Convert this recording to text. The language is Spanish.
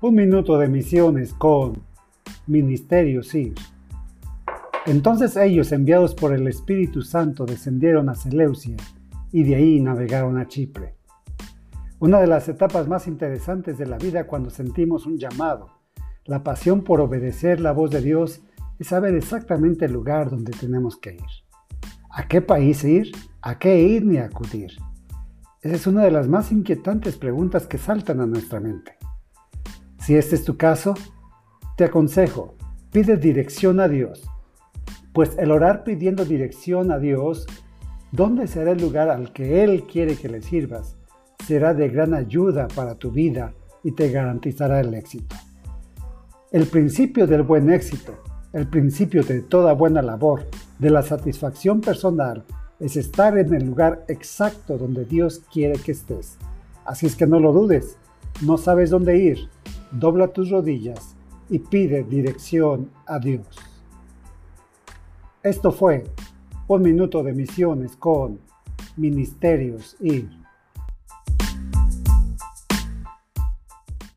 Un minuto de misiones con Ministerio SIR. Entonces ellos, enviados por el Espíritu Santo, descendieron a Seleucia y de ahí navegaron a Chipre. Una de las etapas más interesantes de la vida cuando sentimos un llamado, la pasión por obedecer la voz de Dios, es saber exactamente el lugar donde tenemos que ir. ¿A qué país ir? ¿A qué ir ni acudir? Esa es una de las más inquietantes preguntas que saltan a nuestra mente. Si este es tu caso, te aconsejo, pide dirección a Dios, pues el orar pidiendo dirección a Dios, ¿dónde será el lugar al que Él quiere que le sirvas? Será de gran ayuda para tu vida y te garantizará el éxito. El principio del buen éxito, el principio de toda buena labor, de la satisfacción personal, es estar en el lugar exacto donde Dios quiere que estés. Así es que no lo dudes, no sabes dónde ir, dobla tus rodillas y pide dirección a Dios. Esto fue un minuto de misiones con Ministerios y